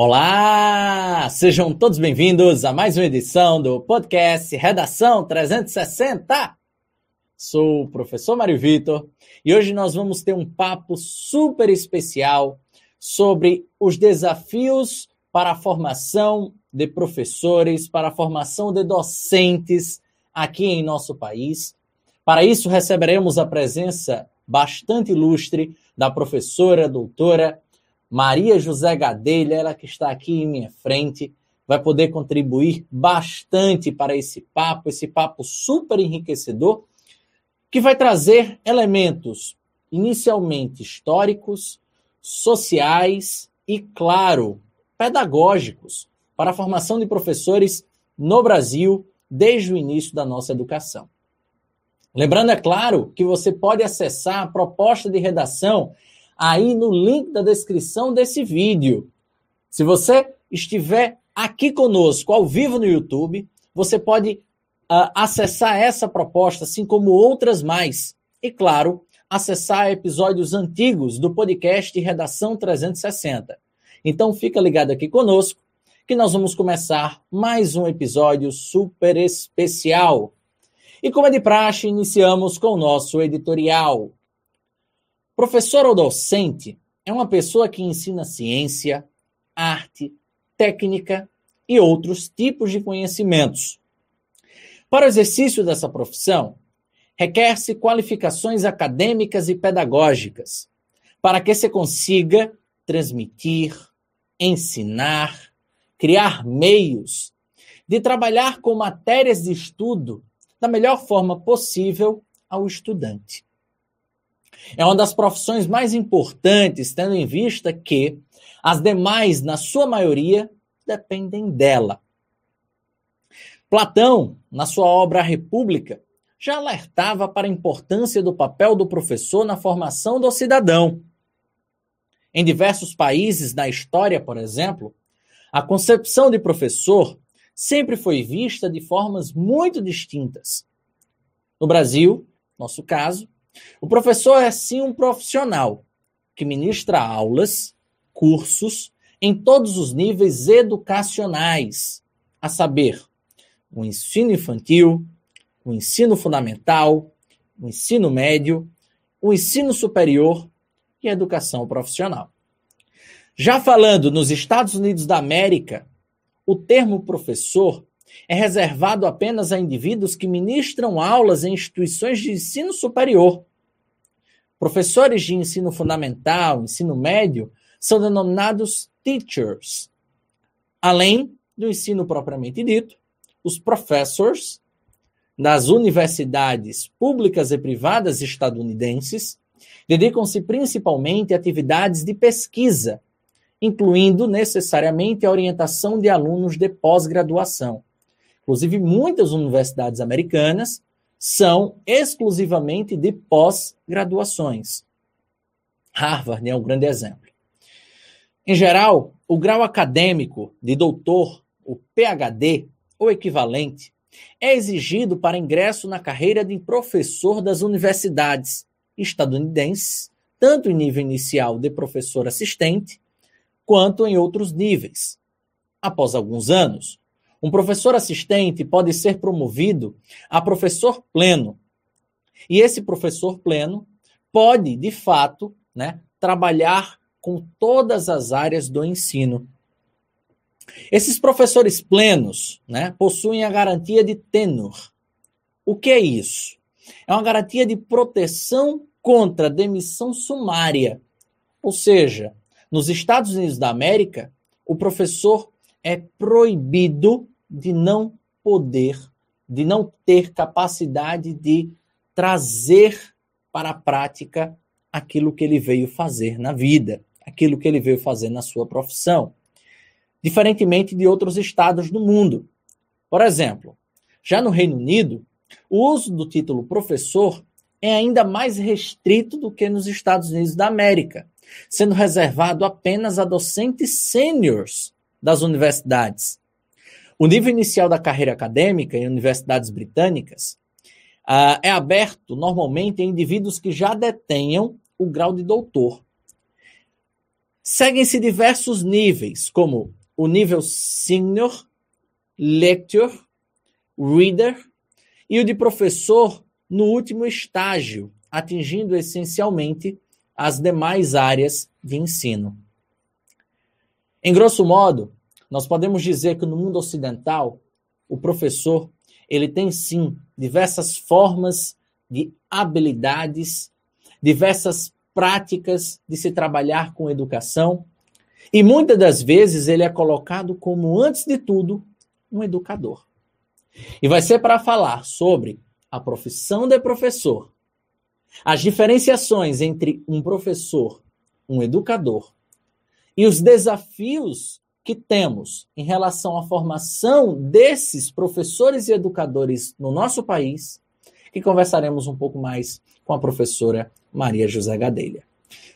Olá! Sejam todos bem-vindos a mais uma edição do podcast Redação 360. Sou o professor Mário Vitor e hoje nós vamos ter um papo super especial sobre os desafios para a formação de professores, para a formação de docentes aqui em nosso país. Para isso, receberemos a presença bastante ilustre da professora doutora Maria José Gadelha, ela que está aqui em minha frente, vai poder contribuir bastante para esse papo, esse papo super enriquecedor, que vai trazer elementos inicialmente históricos, sociais e, claro, pedagógicos para a formação de professores no Brasil desde o início da nossa educação. Lembrando, é claro, que você pode acessar a proposta de redação aí no link da descrição desse vídeo. Se você estiver aqui conosco ao vivo no YouTube, você pode uh, acessar essa proposta, assim como outras mais. E, claro, acessar episódios antigos do podcast Redação 360. Então, fica ligado aqui conosco, que nós vamos começar mais um episódio super especial. E como é de praxe, iniciamos com o nosso editorial. Professor ou docente é uma pessoa que ensina ciência, arte, técnica e outros tipos de conhecimentos. Para o exercício dessa profissão, requer-se qualificações acadêmicas e pedagógicas para que se consiga transmitir, ensinar, criar meios de trabalhar com matérias de estudo da melhor forma possível ao estudante. É uma das profissões mais importantes, tendo em vista que as demais, na sua maioria, dependem dela. Platão, na sua obra A República, já alertava para a importância do papel do professor na formação do cidadão. Em diversos países na história, por exemplo, a concepção de professor sempre foi vista de formas muito distintas. No Brasil, nosso caso, o professor é sim um profissional que ministra aulas, cursos em todos os níveis educacionais, a saber, o ensino infantil, o ensino fundamental, o ensino médio, o ensino superior e a educação profissional. Já falando nos Estados Unidos da América, o termo professor é reservado apenas a indivíduos que ministram aulas em instituições de ensino superior. Professores de ensino fundamental, ensino médio, são denominados teachers. Além do ensino propriamente dito, os professors das universidades públicas e privadas estadunidenses dedicam-se principalmente a atividades de pesquisa, incluindo necessariamente a orientação de alunos de pós-graduação. Inclusive, muitas universidades americanas são exclusivamente de pós-graduações. Harvard é um grande exemplo. Em geral, o grau acadêmico de doutor, o PhD, ou equivalente, é exigido para ingresso na carreira de professor das universidades estadunidenses, tanto em nível inicial de professor assistente, quanto em outros níveis. Após alguns anos, um professor assistente pode ser promovido a professor pleno. E esse professor pleno pode, de fato, né, trabalhar com todas as áreas do ensino. Esses professores plenos né, possuem a garantia de tenor. O que é isso? É uma garantia de proteção contra demissão sumária. Ou seja, nos Estados Unidos da América, o professor é proibido de não poder, de não ter capacidade de trazer para a prática aquilo que ele veio fazer na vida, aquilo que ele veio fazer na sua profissão. Diferentemente de outros estados do mundo. Por exemplo, já no Reino Unido, o uso do título professor é ainda mais restrito do que nos Estados Unidos da América, sendo reservado apenas a docentes sêniores das universidades. O nível inicial da carreira acadêmica em universidades britânicas uh, é aberto normalmente a indivíduos que já detenham o grau de doutor. Seguem-se diversos níveis, como o nível senior, lecture, reader e o de professor no último estágio, atingindo essencialmente as demais áreas de ensino. Em grosso modo, nós podemos dizer que no mundo ocidental, o professor, ele tem sim diversas formas de habilidades, diversas práticas de se trabalhar com educação, e muitas das vezes ele é colocado como antes de tudo um educador. E vai ser para falar sobre a profissão de professor, as diferenciações entre um professor, um educador e os desafios que temos em relação à formação desses professores e educadores no nosso país, que conversaremos um pouco mais com a professora Maria José Gadelha.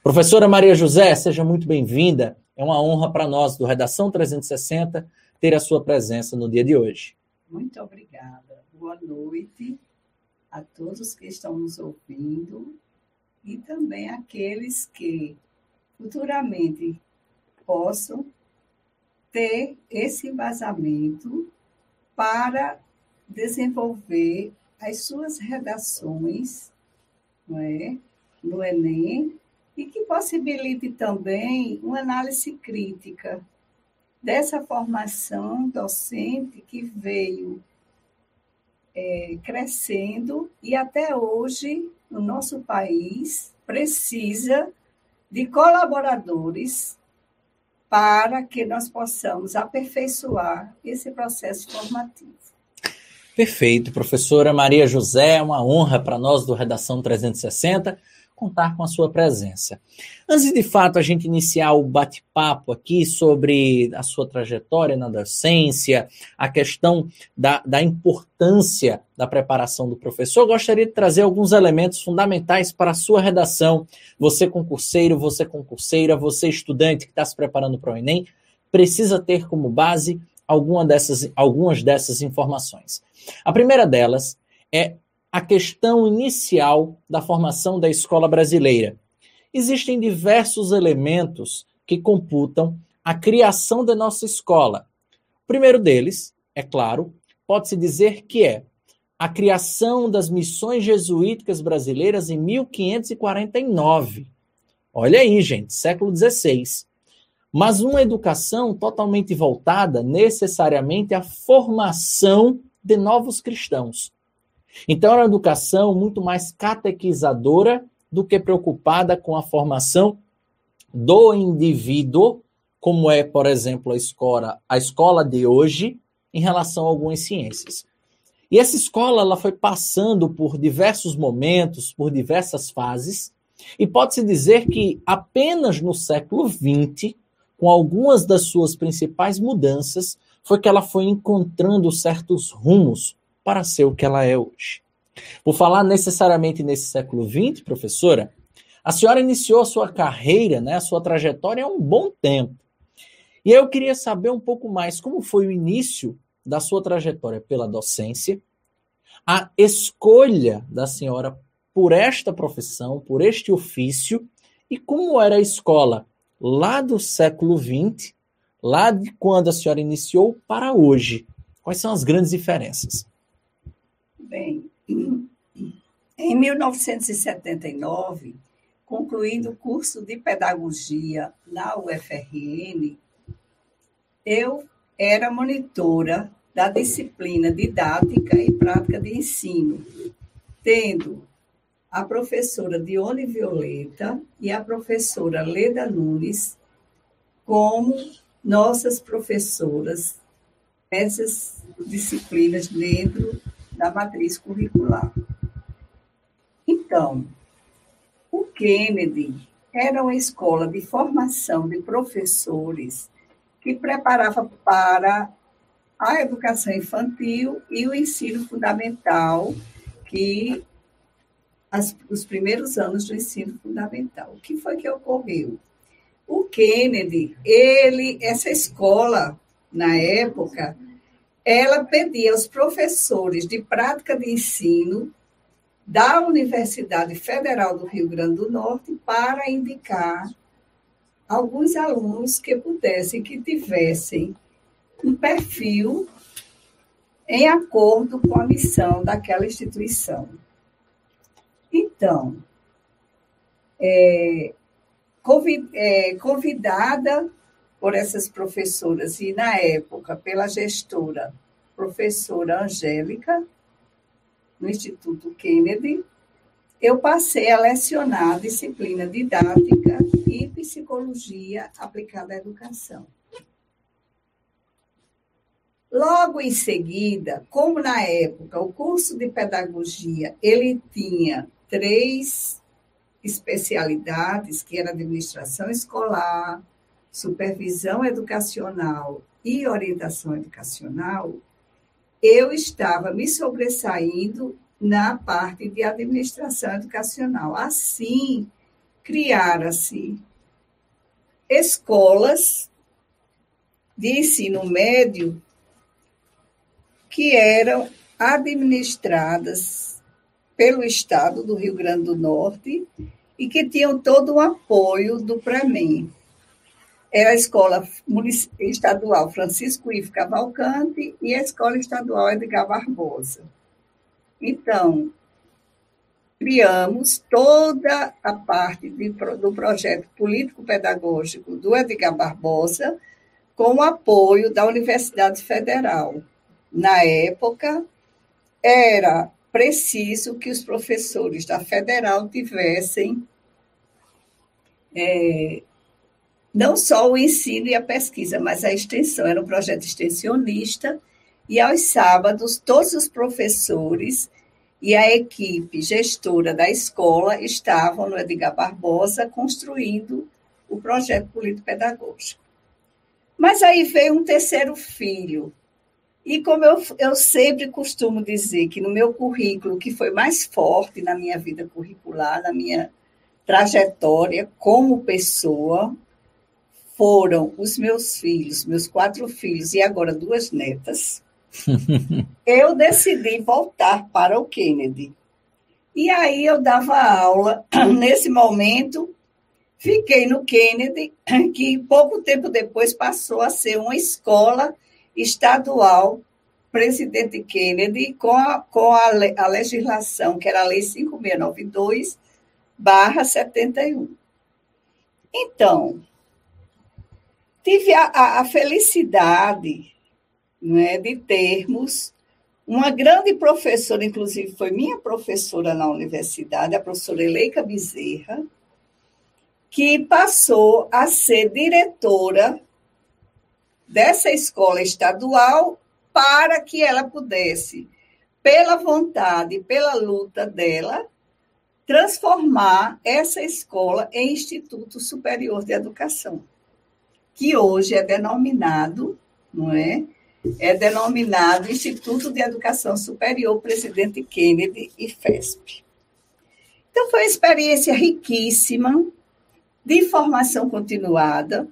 Professora Maria José, seja muito bem-vinda. É uma honra para nós do Redação 360 ter a sua presença no dia de hoje. Muito obrigada. Boa noite a todos que estão nos ouvindo e também aqueles que futuramente possam ter esse embasamento para desenvolver as suas redações não é, no Enem e que possibilite também uma análise crítica dessa formação docente que veio é, crescendo e até hoje no nosso país precisa de colaboradores para que nós possamos aperfeiçoar esse processo formativo. Perfeito, professora Maria José, é uma honra para nós do Redação 360 contar com a sua presença. Antes de fato a gente iniciar o bate-papo aqui sobre a sua trajetória na docência, a questão da, da importância da preparação do professor, gostaria de trazer alguns elementos fundamentais para a sua redação. Você concurseiro, você concurseira, você estudante que está se preparando para o Enem, precisa ter como base alguma dessas, algumas dessas informações. A primeira delas é a questão inicial da formação da escola brasileira. Existem diversos elementos que computam a criação da nossa escola. O primeiro deles, é claro, pode-se dizer que é a criação das missões jesuíticas brasileiras em 1549. Olha aí, gente, século XVI. Mas uma educação totalmente voltada necessariamente à formação de novos cristãos. Então, era uma educação muito mais catequizadora do que preocupada com a formação do indivíduo, como é, por exemplo, a escola, a escola de hoje, em relação a algumas ciências. E essa escola ela foi passando por diversos momentos, por diversas fases, e pode-se dizer que apenas no século XX, com algumas das suas principais mudanças, foi que ela foi encontrando certos rumos para ser o que ela é hoje. Por falar necessariamente nesse século XX, professora, a senhora iniciou a sua carreira, né, a sua trajetória há um bom tempo. E eu queria saber um pouco mais como foi o início da sua trajetória pela docência, a escolha da senhora por esta profissão, por este ofício, e como era a escola lá do século XX, lá de quando a senhora iniciou para hoje. Quais são as grandes diferenças? Bem, em 1979, concluindo o curso de pedagogia na UFRN, eu era monitora da disciplina didática e prática de ensino, tendo a professora Dione Violeta e a professora Leda Nunes como nossas professoras nessas disciplinas dentro da matriz curricular. Então, o Kennedy era uma escola de formação de professores que preparava para a educação infantil e o ensino fundamental, que as, os primeiros anos do ensino fundamental. O que foi que ocorreu? O Kennedy, ele, essa escola, na época, ela pedia aos professores de prática de ensino da Universidade Federal do Rio Grande do Norte para indicar alguns alunos que pudessem, que tivessem um perfil em acordo com a missão daquela instituição. Então, é, é convidada por essas professoras e, na época, pela gestora, professora Angélica, no Instituto Kennedy, eu passei a lecionar a disciplina didática e psicologia aplicada à educação. Logo em seguida, como na época o curso de pedagogia ele tinha três especialidades, que era administração escolar, supervisão educacional e orientação educacional, eu estava me sobressaindo na parte de administração educacional. Assim, criaram-se escolas de ensino médio que eram administradas pelo Estado do Rio Grande do Norte e que tinham todo o apoio do PREMEM. Era a Escola Estadual Francisco Ivo Cavalcante e a Escola Estadual Edgar Barbosa. Então, criamos toda a parte de, do projeto político-pedagógico do Edgar Barbosa com o apoio da Universidade Federal na época, era preciso que os professores da federal tivessem é, não só o ensino e a pesquisa, mas a extensão. Era um projeto extensionista, e aos sábados, todos os professores e a equipe gestora da escola estavam no Edgar Barbosa construindo o projeto político-pedagógico. Mas aí veio um terceiro filho, e como eu, eu sempre costumo dizer que no meu currículo, que foi mais forte na minha vida curricular, na minha trajetória como pessoa, foram os meus filhos, meus quatro filhos e agora duas netas. eu decidi voltar para o Kennedy. E aí eu dava aula. Nesse momento, fiquei no Kennedy, que pouco tempo depois passou a ser uma escola estadual, presidente Kennedy, com a, com a, a legislação, que era a Lei 5692, barra 71. Então, tive a, a, a felicidade né, de termos uma grande professora, inclusive foi minha professora na universidade, a professora Eleika Bezerra, que passou a ser diretora dessa escola estadual para que ela pudesse, pela vontade, pela luta dela, transformar essa escola em Instituto Superior de Educação, que hoje é denominado, não é? É denominado Instituto de Educação Superior Presidente Kennedy e FESP. Então, foi uma experiência riquíssima de formação continuada,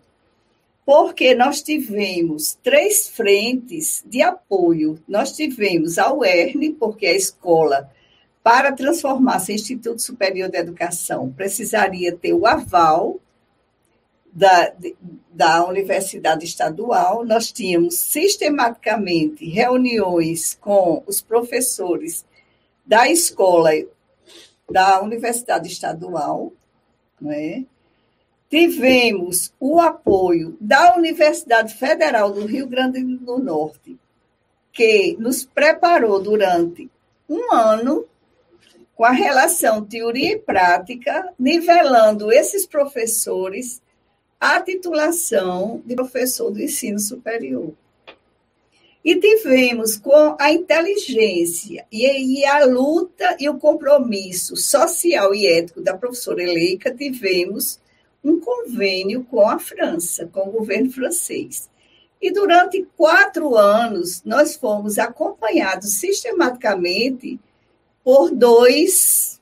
porque nós tivemos três frentes de apoio. Nós tivemos a UERN, porque a escola, para transformar-se em Instituto Superior de Educação, precisaria ter o aval da, da Universidade Estadual. Nós tínhamos sistematicamente reuniões com os professores da escola da Universidade Estadual, não é? tivemos o apoio da Universidade Federal do Rio Grande do Norte, que nos preparou durante um ano com a relação teoria e prática, nivelando esses professores à titulação de professor do ensino superior. E tivemos com a inteligência e, a luta e o compromisso social e ético da professora Eleika, tivemos um convênio com a França, com o governo francês. E durante quatro anos, nós fomos acompanhados sistematicamente por dois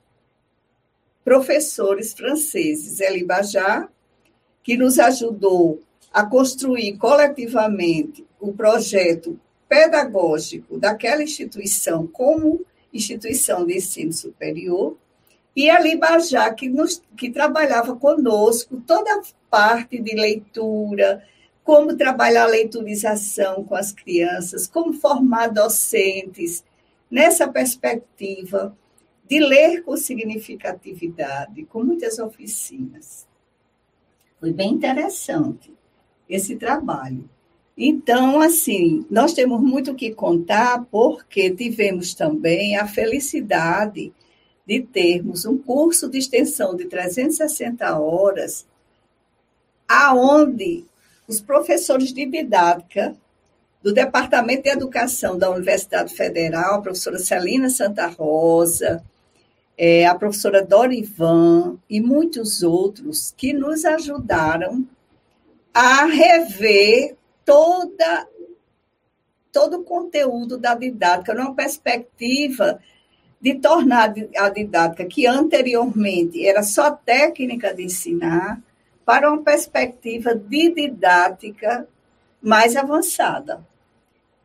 professores franceses, Elie Bajar, que nos ajudou a construir coletivamente o projeto pedagógico daquela instituição como instituição de ensino superior, E ali Bajá, que, nos, que trabalhava conosco toda a parte de leitura, como trabalhar a leiturização com as crianças, como formar docentes nessa perspectiva de ler com significatividade, com muitas oficinas. Foi bem interessante esse trabalho. Então, assim, nós temos muito que contar, porque tivemos também a felicidade de termos um curso de extensão de 360 horas, aonde os professores de didática do Departamento de Educação da Universidade Federal, a professora Celina Santa Rosa, é, a professora Dorivan e muitos outros que nos ajudaram a rever toda, todo o conteúdo da didática, numa perspectiva de tornar a didática, que anteriormente era só técnica de ensinar, para uma perspectiva de didática mais avançada.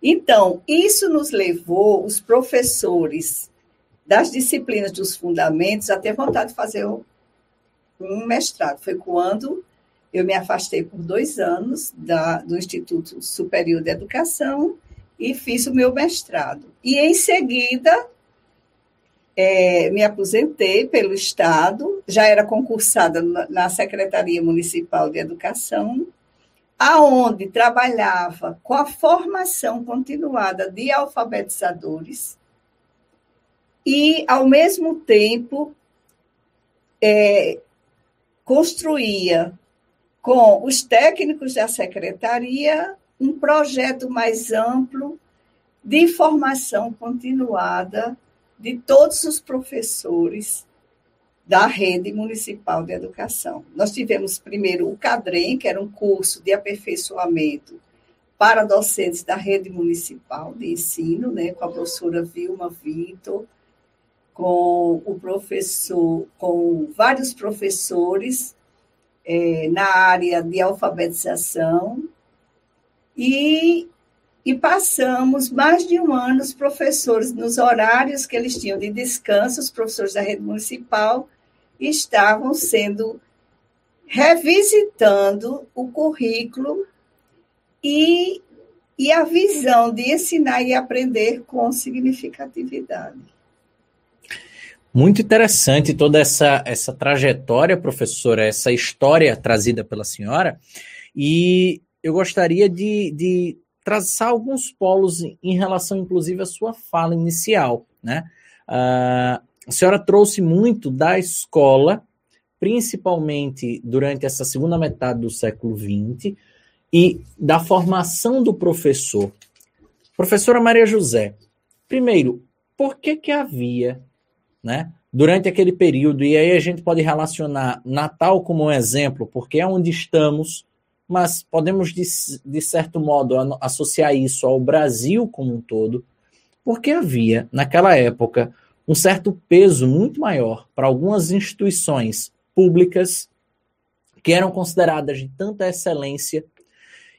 Então, isso nos levou, os professores das disciplinas dos fundamentos, a ter vontade de fazer um mestrado. Foi quando eu me afastei por dois anos da, do Instituto Superior de Educação e fiz o meu mestrado. E, em seguida, é, me aposentei pelo Estado, já era concursada na Secretaria Municipal de Educação, aonde trabalhava com a formação continuada de alfabetizadores e, ao mesmo tempo, é, construía com os técnicos da secretaria um projeto mais amplo de formação continuada de todos os professores da rede municipal de educação. Nós tivemos primeiro o CADREM, que era um curso de aperfeiçoamento para docentes da rede municipal de ensino, né, com a professora Vilma Vitor, com o professor, com vários professores é, na área de alfabetização e, e passamos mais de um ano os professores nos horários que eles tinham de descanso, os professores da rede municipal estavam sendo revisitando o currículo e, e a visão de ensinar e aprender com significatividade. Muito interessante toda essa, essa trajetória, professora, essa história trazida pela senhora. E eu gostaria de, de traçar alguns polos em relação, inclusive, à sua fala inicial. Né? Uh, a senhora trouxe muito da escola, principalmente durante essa segunda metade do século XX, e da formação do professor. Professora Maria José, primeiro, por que, que havia né? Durante aquele período, e aí a gente pode relacionar Natal como um exemplo, porque é onde estamos, mas podemos, de, de certo modo, associar isso ao Brasil como um todo, porque havia, naquela época, um certo peso muito maior para algumas instituições públicas que eram consideradas de tanta excelência.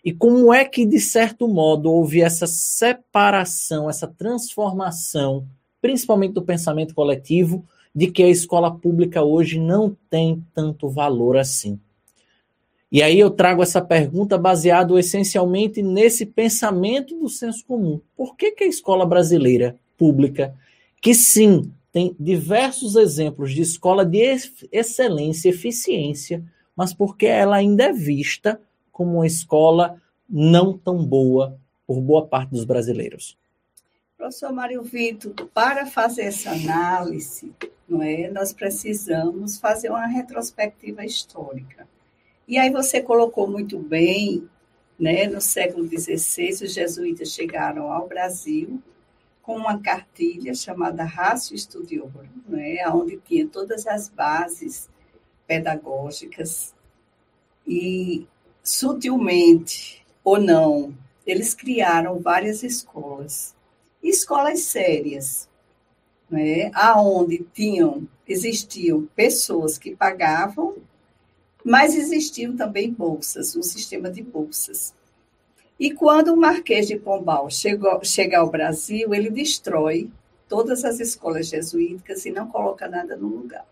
E como é que, de certo modo, houve essa separação, essa transformação principalmente do pensamento coletivo, de que a escola pública hoje não tem tanto valor assim. E aí eu trago essa pergunta baseado essencialmente nesse pensamento do senso comum. Por que, que a escola brasileira pública, que sim tem diversos exemplos de escola de excelência, eficiência, mas porque ela ainda é vista como uma escola não tão boa por boa parte dos brasileiros? Professor Mário Vitor, para fazer essa análise, não é, nós precisamos fazer uma retrospectiva histórica. E aí você colocou muito bem, né, no século XVI, os jesuítas chegaram ao Brasil com uma cartilha chamada Ratio Studiorum, né, onde tinha todas as bases pedagógicas e sutilmente ou não, eles criaram várias escolas escolas sérias, né, aonde tinham, existiam pessoas que pagavam, mas existiam também bolsas, um sistema de bolsas. E quando o Marquês de Pombal chegou, chega ao Brasil, ele destrói todas as escolas jesuíticas e não coloca nada no lugar.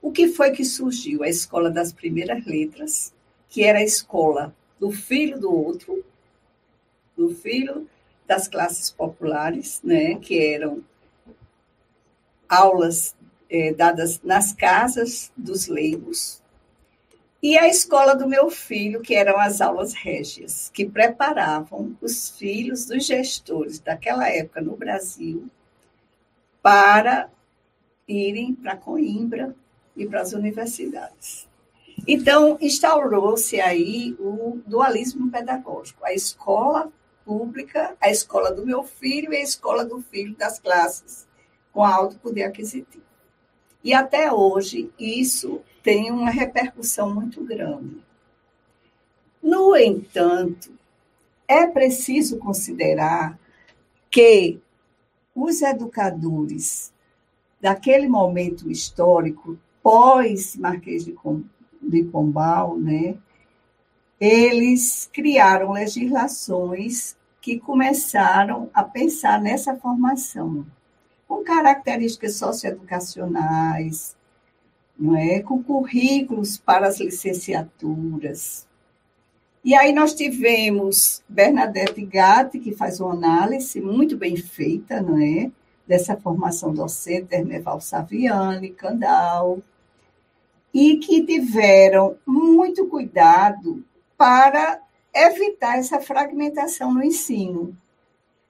o que foi que surgiu? A escola das primeiras letras, que era a escola do filho do outro, do filho das classes populares, né, que eram aulas é, dadas nas casas dos leigos, e a escola do meu filho, que eram as aulas régias, que preparavam os filhos dos gestores daquela época no Brasil para irem para Coimbra e para as universidades. Então, instaurou-se aí o dualismo pedagógico, a escola pública, a escola do meu filho e a escola do filho das classes com alto poder aquisitivo. E até hoje, isso tem uma repercussão muito grande. No entanto, é preciso considerar que os educadores daquele momento histórico, pós Marquês de Pombal, né, eles criaram legislações que começaram a pensar nessa formação, com características socioeducacionais, não é? com currículos para as licenciaturas. E aí nós tivemos Bernadette Gatti, que faz uma análise muito bem feita, não é? Dessa formação docente, Erneval Saviani, Candal, e que tiveram muito cuidado para evitar essa fragmentação no ensino.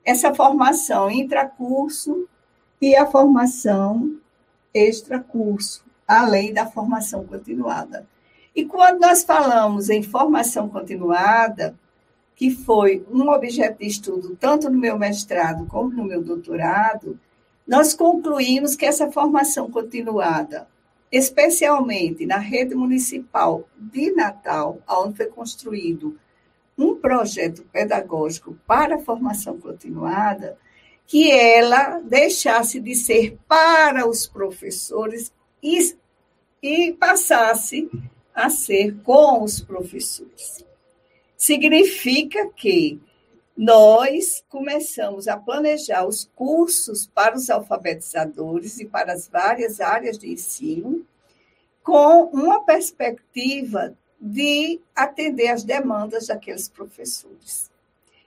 Essa formação intracurso e a formação extracurso além da formação continuada. E quando nós falamos em formação continuada, que foi um objeto de estudo tanto no meu mestrado como no meu doutorado, nós concluímos que essa formação continuada, especialmente na rede municipal de Natal, onde foi construído um projeto pedagógico para a formação continuada, que ela deixasse de ser para os professores e, e passasse a ser com os professores. Significa que nós começamos a planejar os cursos para os alfabetizadores e para as várias áreas de ensino com uma perspectiva de atender às demandas daqueles professores.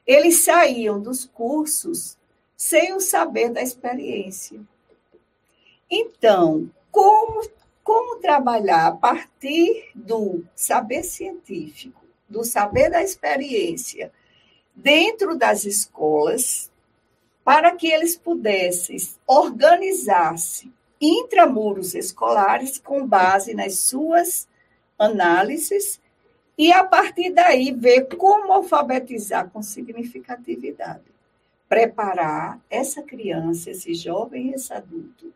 Eles saíam dos cursos sem o saber da experiência. Então, como, como trabalhar a partir do saber científico, do saber da experiência, dentro das escolas, para que eles pudessem organizar-se intramuros escolares com base nas suas análises e, a partir daí, ver como alfabetizar com significatividade. Preparar essa criança, esse jovem, esse adulto,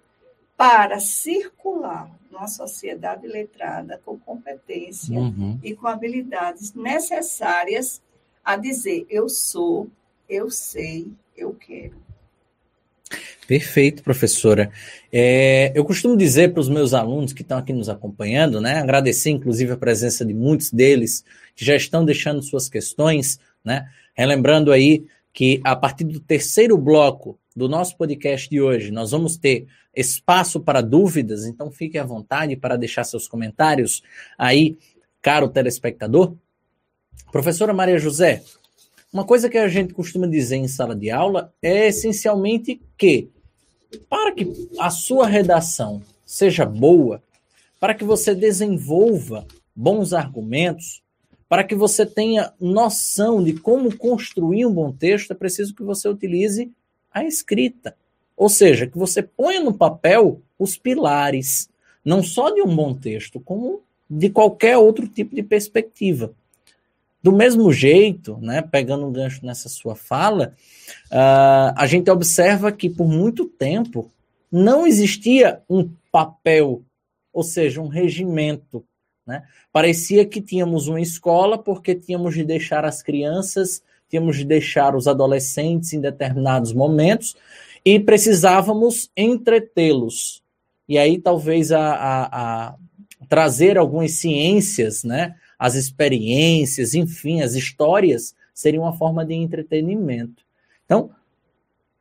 para circular numa sociedade letrada com competência uhum. e com habilidades necessárias a dizer eu sou, eu sei, eu quero. Perfeito, professora. É, eu costumo dizer para os meus alunos que estão aqui nos acompanhando, né, agradecer inclusive a presença de muitos deles que já estão deixando suas questões, né, relembrando aí que a partir do terceiro bloco do nosso podcast de hoje, nós vamos ter espaço para dúvidas, então fique à vontade para deixar seus comentários aí, caro telespectador. Professora Maria José, uma coisa que a gente costuma dizer em sala de aula é essencialmente que, para que a sua redação seja boa, para que você desenvolva bons argumentos, para que você tenha noção de como construir um bom texto, é preciso que você utilize a escrita. Ou seja, que você ponha no papel os pilares, não só de um bom texto, como de qualquer outro tipo de perspectiva. Do mesmo jeito, né, pegando um gancho nessa sua fala, uh, a gente observa que por muito tempo não existia um papel, ou seja, um regimento. Né? Parecia que tínhamos uma escola porque tínhamos de deixar as crianças tínhamos de deixar os adolescentes em determinados momentos e precisávamos entretê-los. E aí talvez a, a, a, trazer algumas ciências, né, as experiências, enfim, as histórias seria uma forma de entretenimento. Então,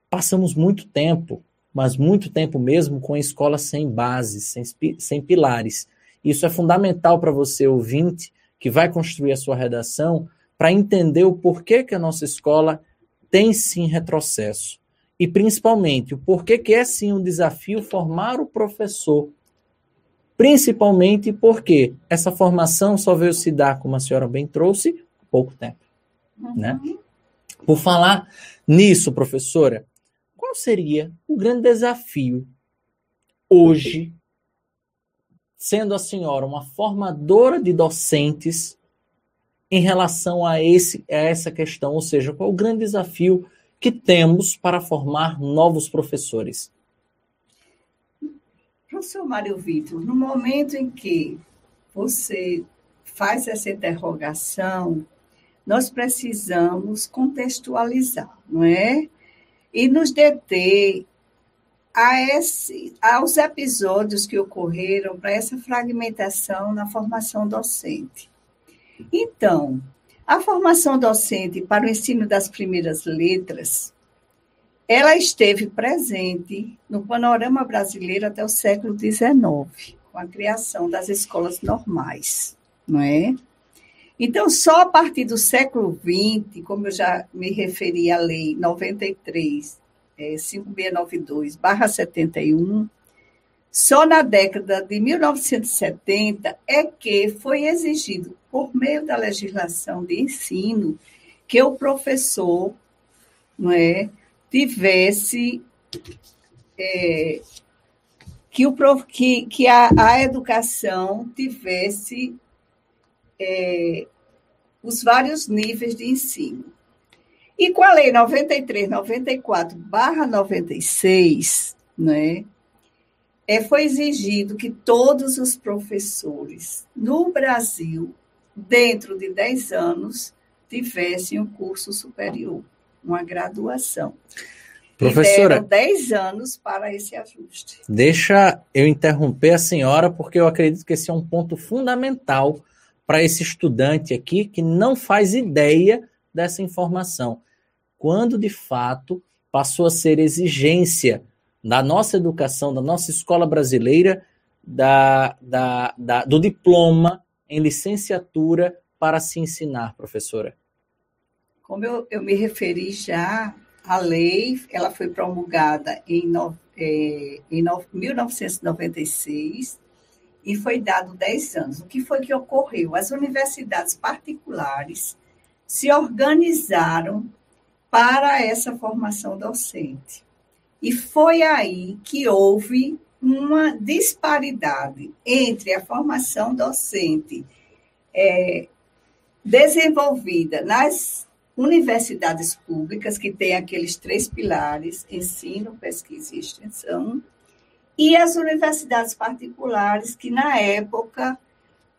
passamos muito tempo mas muito tempo mesmo com escolas sem bases, sem, sem pilares. Isso é fundamental para você, ouvinte, que vai construir a sua redação, para entender o porquê que a nossa escola tem sim retrocesso. E principalmente o porquê que é sim um desafio formar o professor. Principalmente porque essa formação só veio se dar, como a senhora bem trouxe, há pouco tempo. Uhum. Né? Por falar nisso, professora, qual seria o grande desafio hoje, sendo a senhora uma formadora de docentes, em relação a, esse, a essa questão? Ou seja, qual o grande desafio que temos para formar novos professores? Professor Mário Vitor, no momento em que você faz essa interrogação, nós precisamos contextualizar, não é? E nos deter a esse, aos episódios que ocorreram para essa fragmentação na formação docente. Então, a formação docente para o ensino das primeiras letras, ela esteve presente no panorama brasileiro até o século XIX, com a criação das escolas normais, não é? Então, só a partir do século XX, como eu já me referi à lei 93, é, 5692, barra 71, só na década de 1970 é que foi exigido, por meio da legislação de ensino, que o professor não é, tivesse é, que, o, que, que a, a educação tivesse é, os vários níveis de ensino. E com a Lei 93, 94, barra 96, né, é, foi exigido que todos os professores no Brasil, dentro de 10 anos, tivessem um curso superior, uma graduação. Professora, e 10 anos para esse ajuste. Deixa eu interromper a senhora, porque eu acredito que esse é um ponto fundamental para esse estudante aqui que não faz ideia dessa informação. Quando de fato passou a ser exigência da nossa educação, da nossa escola brasileira, da, da, da, do diploma em licenciatura para se ensinar, professora? Como eu, eu me referi já, a lei ela foi promulgada em, no, é, em no, 1996 e foi dado 10 anos. O que foi que ocorreu? As universidades particulares se organizaram para essa formação docente. E foi aí que houve uma disparidade entre a formação docente é, desenvolvida nas universidades públicas, que tem aqueles três pilares: ensino, pesquisa e extensão, e as universidades particulares que na época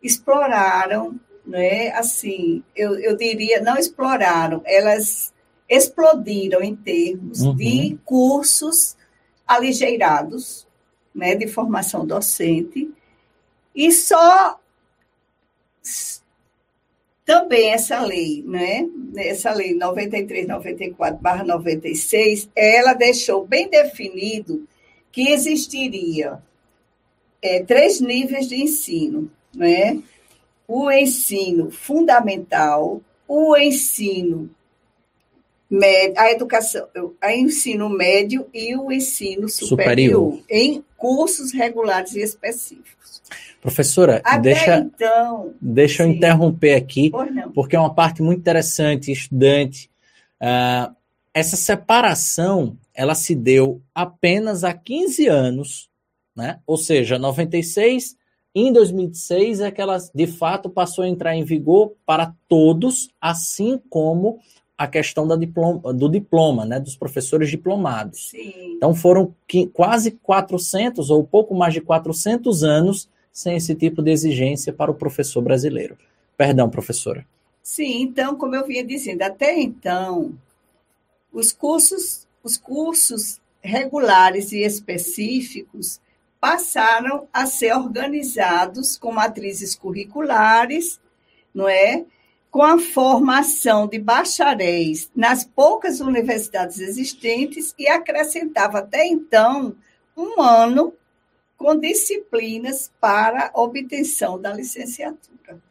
exploraram, né, assim, eu, eu diria, não exploraram, elas explodiram em termos uhum. de cursos aligeirados, né, de formação docente, e só também essa lei, né, essa lei 93, 94, barra 96, ela deixou bem definido que existiria é, três níveis de ensino, né? O ensino fundamental, o ensino médio, a educação, o ensino médio e o ensino superior, superior. em cursos regulares e específicos. Professora, Até deixa, então, deixa eu interromper aqui, porque é uma parte muito interessante, estudante. Uh, essa separação ela se deu apenas há 15 anos, né? ou seja, 96, em 2006 é que ela de fato passou a entrar em vigor para todos, assim como a questão da diploma, do diploma, né, dos professores diplomados. Sim. Então foram quase 400 ou pouco mais de 400 anos sem esse tipo de exigência para o professor brasileiro. Perdão, professora. Sim, então, como eu vinha dizendo, até então, os cursos os cursos regulares e específicos passaram a ser organizados com matrizes curriculares, não é? com a formação de bacharéis nas poucas universidades existentes e acrescentava até então um ano com disciplinas para obtenção da licenciatura.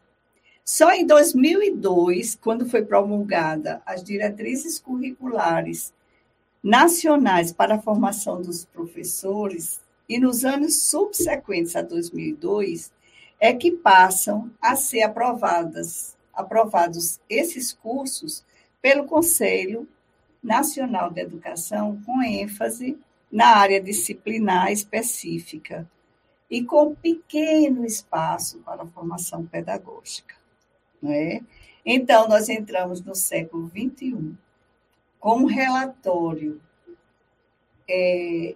Só em 2002, quando foi promulgada as diretrizes curriculares nacionais para a formação dos professores, e nos anos subsequentes a 2002, é que passam a ser aprovadas, aprovados esses cursos pelo Conselho Nacional de Educação, com ênfase na área disciplinar específica e com pequeno espaço para a formação pedagógica. Não é? Então, nós entramos no século XXI com um relatório é,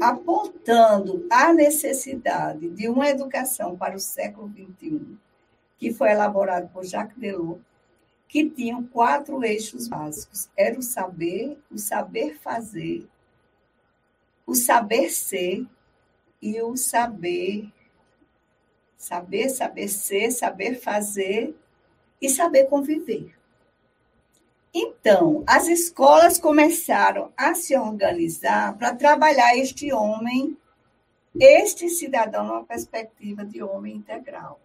apontando a necessidade de uma educação para o século XXI, que foi elaborado por Jacques Delors, que tinham quatro eixos básicos. Era o saber, o saber fazer, o saber ser e o saber saber, saber ser, saber fazer e saber conviver. Então, as escolas começaram a se organizar para trabalhar este homem, este cidadão, numa perspectiva de homem integral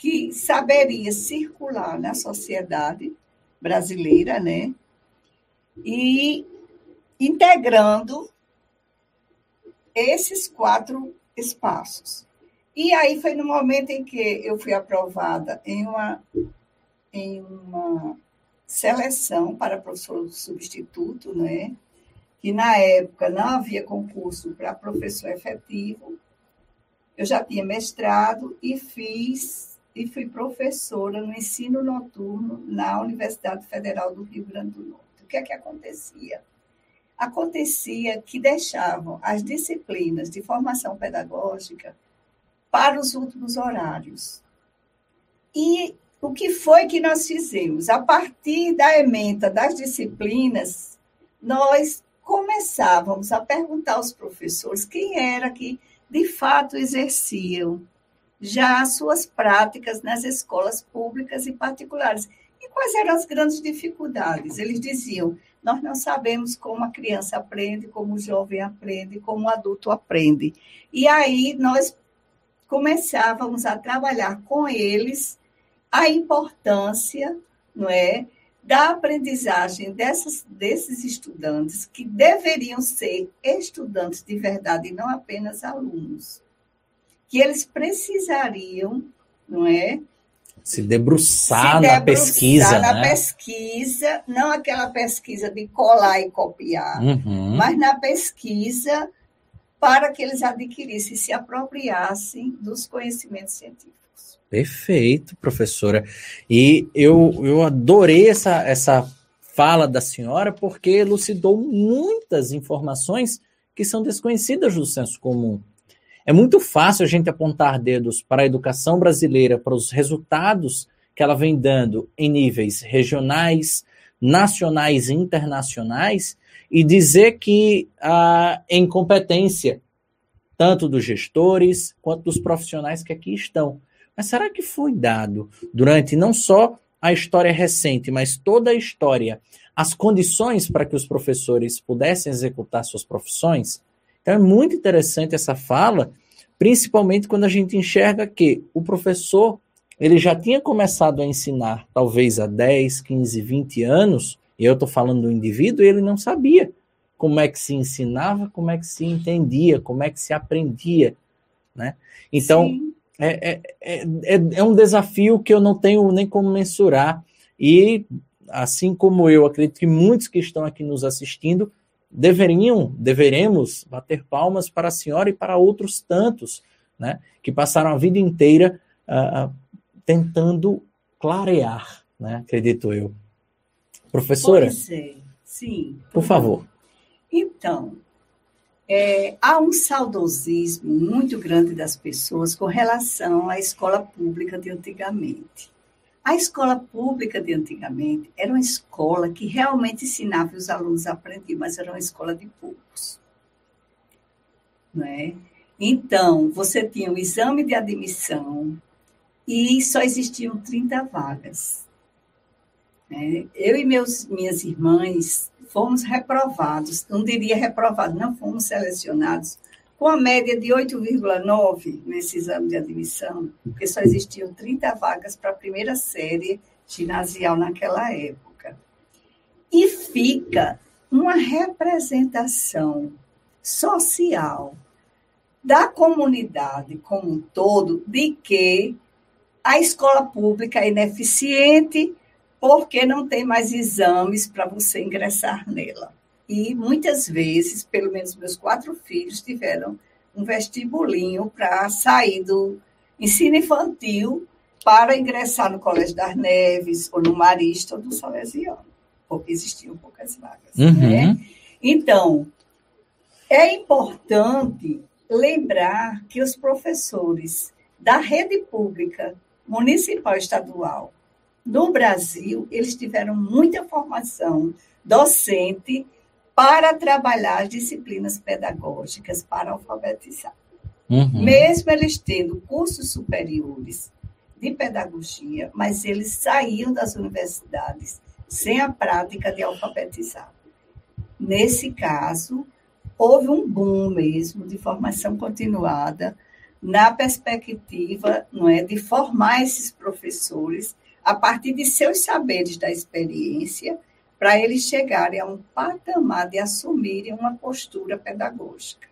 que saberia circular na sociedade brasileira, né? E integrando esses quatro espaços. E aí foi no momento em que eu fui aprovada em uma, em uma seleção para professor substituto, né? que na época não havia concurso para professor efetivo. Eu já tinha mestrado e fiz e fui professora no ensino noturno na Universidade Federal do Rio Grande do Norte. O que é que acontecia? Acontecia que deixavam as disciplinas de formação pedagógica para os últimos horários. E o que foi que nós fizemos? A partir da ementa das disciplinas, nós começávamos a perguntar aos professores quem era que de fato exerciam já as suas práticas nas escolas públicas e particulares. E quais eram as grandes dificuldades? Eles diziam: nós não sabemos como a criança aprende, como o jovem aprende, como o adulto aprende. E aí nós começávamos a trabalhar com eles a importância, não é, da aprendizagem dessas, desses estudantes que deveriam ser estudantes de verdade e não apenas alunos que eles precisariam, não é? Se debruçar, Se debruçar na pesquisa. Na né? pesquisa, não aquela pesquisa de colar e copiar, uhum. mas na pesquisa para que eles adquirissem, se apropriassem dos conhecimentos científicos. Perfeito, professora. E eu, eu adorei essa, essa fala da senhora, porque elucidou muitas informações que são desconhecidas do senso comum. É muito fácil a gente apontar dedos para a educação brasileira, para os resultados que ela vem dando em níveis regionais, nacionais e internacionais, e dizer que a incompetência tanto dos gestores quanto dos profissionais que aqui estão. Mas será que foi dado durante não só a história recente, mas toda a história, as condições para que os professores pudessem executar suas profissões? Então é muito interessante essa fala, principalmente quando a gente enxerga que o professor ele já tinha começado a ensinar talvez há 10, 15, 20 anos, e eu estou falando do indivíduo, e ele não sabia como é que se ensinava, como é que se entendia, como é que se aprendia. Né? Então, é, é, é, é, é um desafio que eu não tenho nem como mensurar, e assim como eu, acredito que muitos que estão aqui nos assistindo deveriam, deveremos bater palmas para a senhora e para outros tantos, né, que passaram a vida inteira uh, tentando clarear, né, acredito eu. Professora? Pois é, sim. Por favor. Então, é, há um saudosismo muito grande das pessoas com relação à escola pública de antigamente. A escola pública de antigamente era uma escola que realmente ensinava os alunos a aprender, mas era uma escola de poucos. Não é? Então, você tinha o exame de admissão e só existiam 30 vagas. É, eu e meus, minhas irmãs fomos reprovados, não diria reprovados, não fomos selecionados, com a média de 8,9 nesse exame de admissão, porque só existiam 30 vagas para a primeira série ginasial naquela época. E fica uma representação social da comunidade como um todo de que a escola pública é ineficiente porque não tem mais exames para você ingressar nela. E muitas vezes, pelo menos meus quatro filhos tiveram um vestibulinho para sair do ensino infantil para ingressar no Colégio das Neves, ou no Marista, ou no Salesiano, porque existiam poucas vagas. Uhum. Né? Então, é importante lembrar que os professores da rede pública, municipal e estadual, no Brasil, eles tiveram muita formação docente para trabalhar as disciplinas pedagógicas, para alfabetizar. Uhum. Mesmo eles tendo cursos superiores de pedagogia, mas eles saíam das universidades sem a prática de alfabetizar. Nesse caso, houve um boom mesmo de formação continuada na perspectiva não é, de formar esses professores a partir de seus saberes da experiência, para eles chegarem a um patamar de assumirem uma postura pedagógica.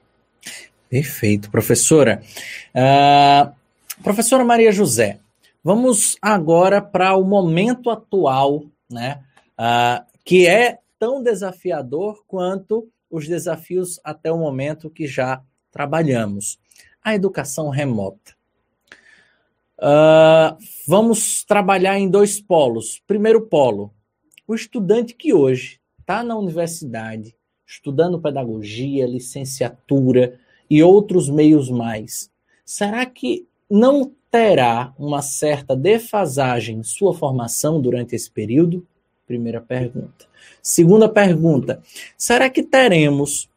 Perfeito, professora. Uh, professora Maria José, vamos agora para o momento atual, né, uh, que é tão desafiador quanto os desafios até o momento que já trabalhamos. A educação remota. Uh, vamos trabalhar em dois polos. Primeiro polo, o estudante que hoje está na universidade, estudando pedagogia, licenciatura e outros meios mais. Será que não terá uma certa defasagem em sua formação durante esse período? Primeira pergunta. Segunda pergunta: será que teremos,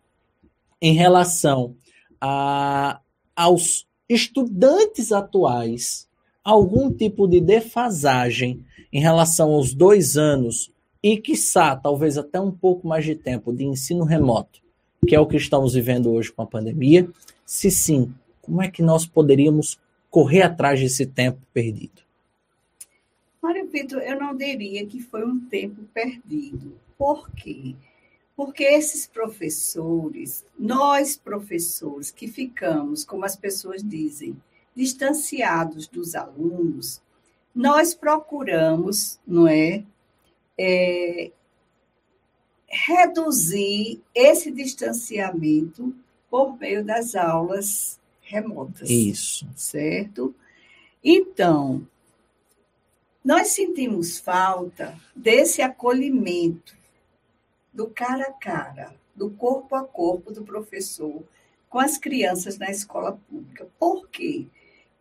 em relação a, aos estudantes atuais, algum tipo de defasagem em relação aos dois anos e, quiçá, talvez até um pouco mais de tempo de ensino remoto, que é o que estamos vivendo hoje com a pandemia? Se sim, como é que nós poderíamos correr atrás desse tempo perdido? Mário Vitor, eu não diria que foi um tempo perdido. Por quê? Porque esses professores, nós professores que ficamos, como as pessoas dizem, distanciados dos alunos, nós procuramos, não é, é reduzir esse distanciamento por meio das aulas remotas. Isso. Certo? Então, nós sentimos falta desse acolhimento do cara a cara, do corpo a corpo do professor com as crianças na escola pública. Por quê?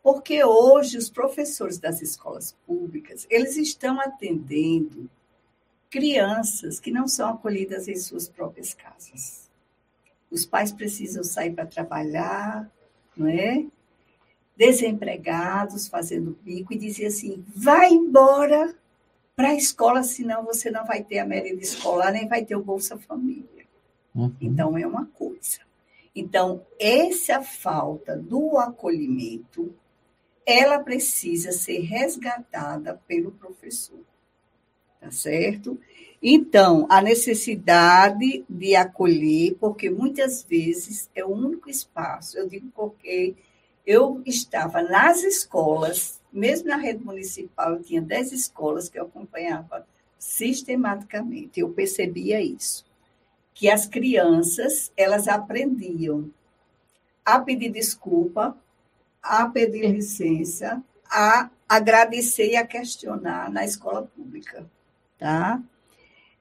Porque hoje os professores das escolas públicas, eles estão atendendo crianças que não são acolhidas em suas próprias casas. Os pais precisam sair para trabalhar, não é? Desempregados, fazendo bico, e dizer assim: vai embora para a escola, senão você não vai ter a merenda escolar, nem vai ter o Bolsa Família. Uhum. Então, é uma coisa. Então, essa falta do acolhimento ela precisa ser resgatada pelo professor. Tá certo? Então, a necessidade de acolher, porque muitas vezes é o único espaço, eu digo porque eu estava nas escolas, mesmo na rede municipal, eu tinha 10 escolas que eu acompanhava sistematicamente, eu percebia isso, que as crianças, elas aprendiam a pedir desculpa a pedir licença, a agradecer e a questionar na escola pública, tá?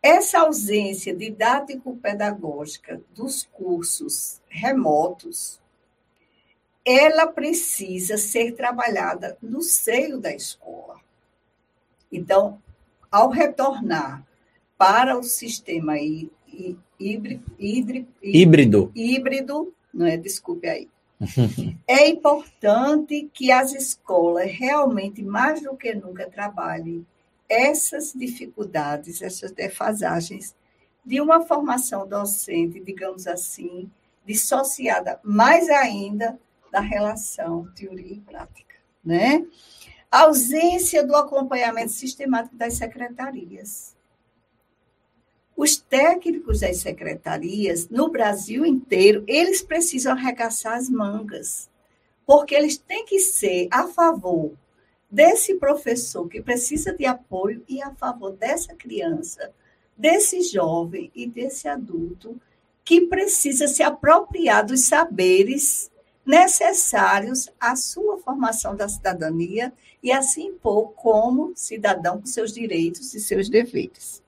Essa ausência didático-pedagógica dos cursos remotos, ela precisa ser trabalhada no seio da escola. Então, ao retornar para o sistema híbrido, híbrido, não é? Desculpe aí é importante que as escolas realmente, mais do que nunca, trabalhem essas dificuldades, essas defasagens de uma formação docente, digamos assim, dissociada mais ainda da relação teoria e prática, né? A ausência do acompanhamento sistemático das secretarias. Os técnicos das secretarias, no Brasil inteiro, eles precisam arregaçar as mangas, porque eles têm que ser a favor desse professor que precisa de apoio e a favor dessa criança, desse jovem e desse adulto que precisa se apropriar dos saberes necessários à sua formação da cidadania e assim impor como cidadão com seus direitos e seus deveres.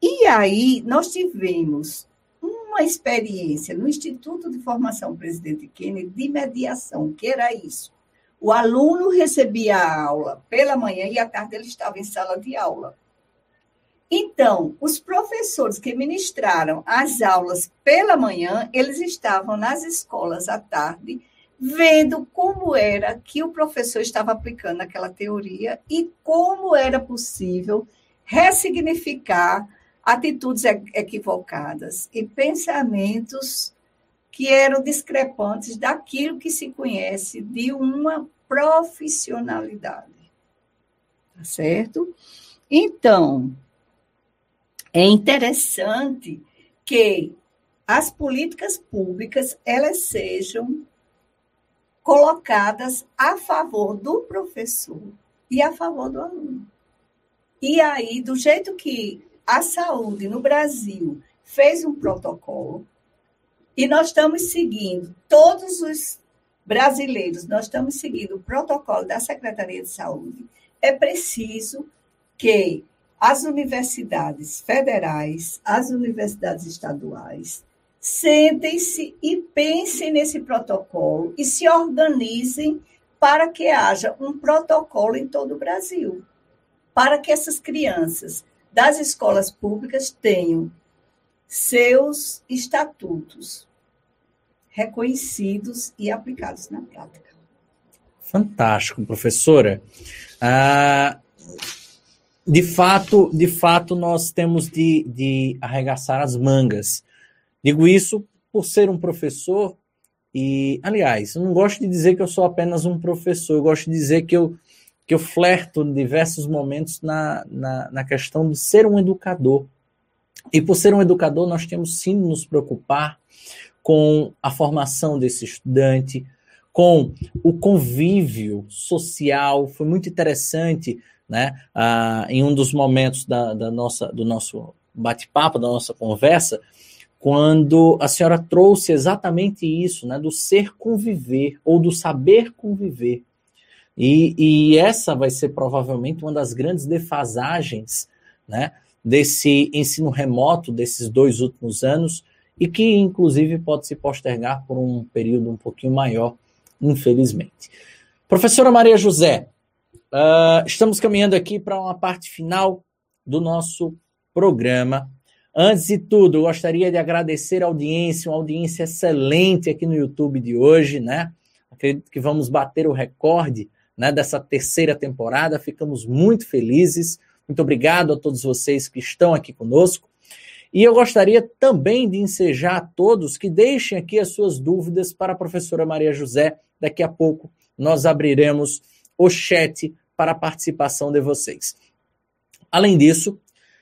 E aí nós tivemos uma experiência no Instituto de Formação Presidente Kennedy de mediação, que era isso. O aluno recebia a aula pela manhã e à tarde ele estava em sala de aula. Então, os professores que ministraram as aulas pela manhã, eles estavam nas escolas à tarde, vendo como era que o professor estava aplicando aquela teoria e como era possível ressignificar atitudes equivocadas e pensamentos que eram discrepantes daquilo que se conhece de uma profissionalidade. Tá certo? Então, é interessante que as políticas públicas elas sejam colocadas a favor do professor e a favor do aluno. E aí, do jeito que a saúde no Brasil fez um protocolo, e nós estamos seguindo, todos os brasileiros, nós estamos seguindo o protocolo da Secretaria de Saúde, é preciso que as universidades federais, as universidades estaduais, sentem-se e pensem nesse protocolo e se organizem para que haja um protocolo em todo o Brasil, para que essas crianças das escolas públicas tenham seus estatutos reconhecidos e aplicados na prática. Fantástico, professora. Ah, de fato, de fato, nós temos de, de arregaçar as mangas. Digo isso por ser um professor e, aliás, eu não gosto de dizer que eu sou apenas um professor, eu gosto de dizer que eu, que eu flerto em diversos momentos na, na, na questão de ser um educador. E por ser um educador, nós temos sim de nos preocupar com a formação desse estudante, com o convívio social. Foi muito interessante né? Ah, em um dos momentos da, da nossa, do nosso bate-papo, da nossa conversa, quando a senhora trouxe exatamente isso, né, do ser conviver ou do saber conviver. E, e essa vai ser provavelmente uma das grandes defasagens né, desse ensino remoto desses dois últimos anos e que, inclusive, pode se postergar por um período um pouquinho maior, infelizmente. Professora Maria José, Uh, estamos caminhando aqui para uma parte final do nosso programa. Antes de tudo, gostaria de agradecer a audiência, uma audiência excelente aqui no YouTube de hoje, né? Acredito que vamos bater o recorde né, dessa terceira temporada. Ficamos muito felizes. Muito obrigado a todos vocês que estão aqui conosco. E eu gostaria também de ensejar a todos que deixem aqui as suas dúvidas para a professora Maria José. Daqui a pouco nós abriremos o chat para a participação de vocês. Além disso,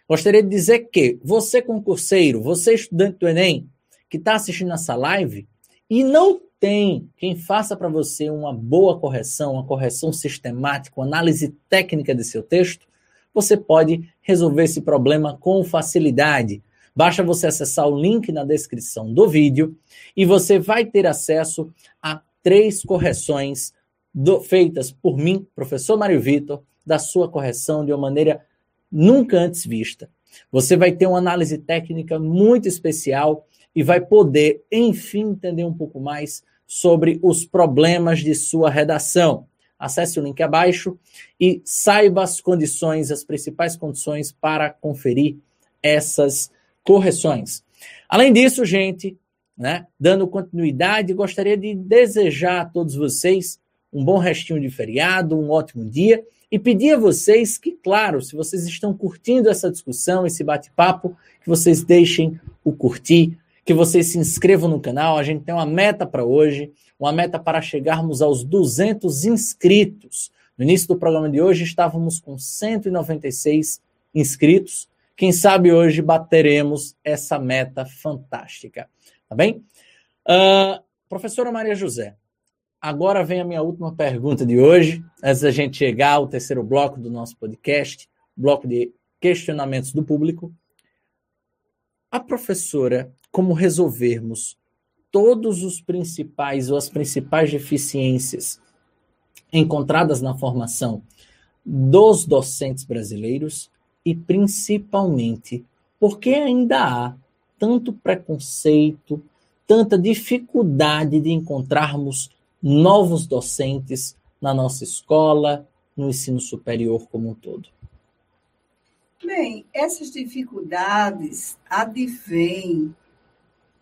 gostaria de dizer que você, concurseiro, você, estudante do Enem, que está assistindo essa live e não tem quem faça para você uma boa correção, uma correção sistemática, uma análise técnica de seu texto, você pode resolver esse problema com facilidade. Basta você acessar o link na descrição do vídeo e você vai ter acesso a três correções do, feitas por mim, professor Mário Vitor, da sua correção de uma maneira nunca antes vista. Você vai ter uma análise técnica muito especial e vai poder, enfim, entender um pouco mais sobre os problemas de sua redação. Acesse o link abaixo e saiba as condições, as principais condições para conferir essas correções. Além disso, gente, né, dando continuidade, gostaria de desejar a todos vocês um bom restinho de feriado, um ótimo dia e pedir a vocês que, claro, se vocês estão curtindo essa discussão, esse bate-papo, que vocês deixem o curtir, que vocês se inscrevam no canal. A gente tem uma meta para hoje, uma meta para chegarmos aos 200 inscritos. No início do programa de hoje estávamos com 196 inscritos. Quem sabe hoje bateremos essa meta fantástica. Tá bem? Uh, professora Maria José, Agora vem a minha última pergunta de hoje, antes da gente chegar ao terceiro bloco do nosso podcast, bloco de questionamentos do público. A professora, como resolvermos todos os principais ou as principais deficiências encontradas na formação dos docentes brasileiros e principalmente porque ainda há tanto preconceito, tanta dificuldade de encontrarmos novos docentes na nossa escola, no ensino superior como um todo? Bem, essas dificuldades advêm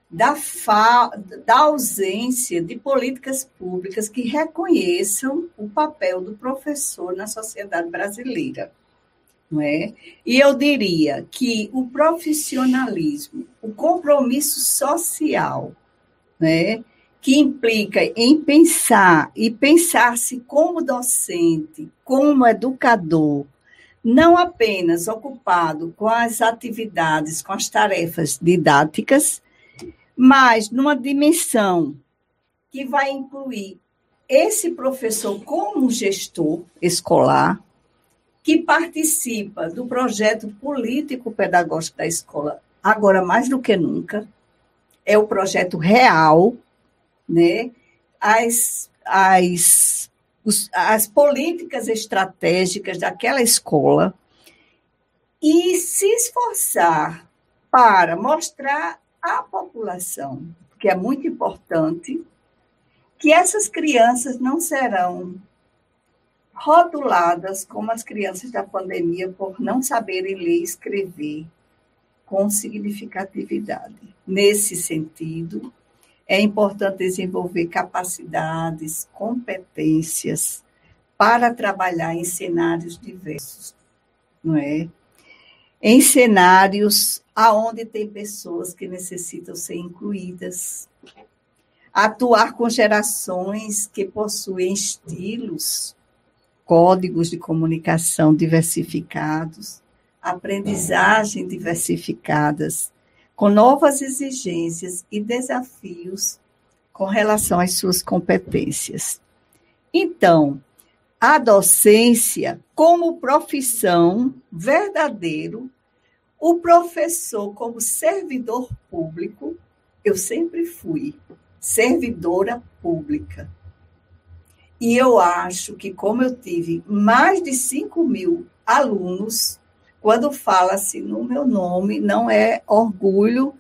da, fa... da ausência de políticas públicas que reconheçam o papel do professor na sociedade brasileira. Não é? E eu diria que o profissionalismo, o compromisso social, né, que implica em pensar e pensar-se como docente, como educador, não apenas ocupado com as atividades, com as tarefas didáticas, mas numa dimensão que vai incluir esse professor como gestor escolar, que participa do projeto político-pedagógico da escola, agora mais do que nunca, é o projeto real né, as, as, os, as políticas estratégicas daquela escola e se esforçar para mostrar à população, que é muito importante, que essas crianças não serão rotuladas como as crianças da pandemia por não saberem ler e escrever com significatividade. Nesse sentido, é importante desenvolver capacidades, competências para trabalhar em cenários diversos, não é? Em cenários aonde tem pessoas que necessitam ser incluídas, atuar com gerações que possuem estilos, códigos de comunicação diversificados, aprendizagem diversificadas, com novas exigências e desafios com relação às suas competências. Então, a docência como profissão verdadeiro, o professor como servidor público, eu sempre fui servidora pública. E eu acho que, como eu tive mais de 5 mil alunos, quando fala-se no meu nome, não é orgulho,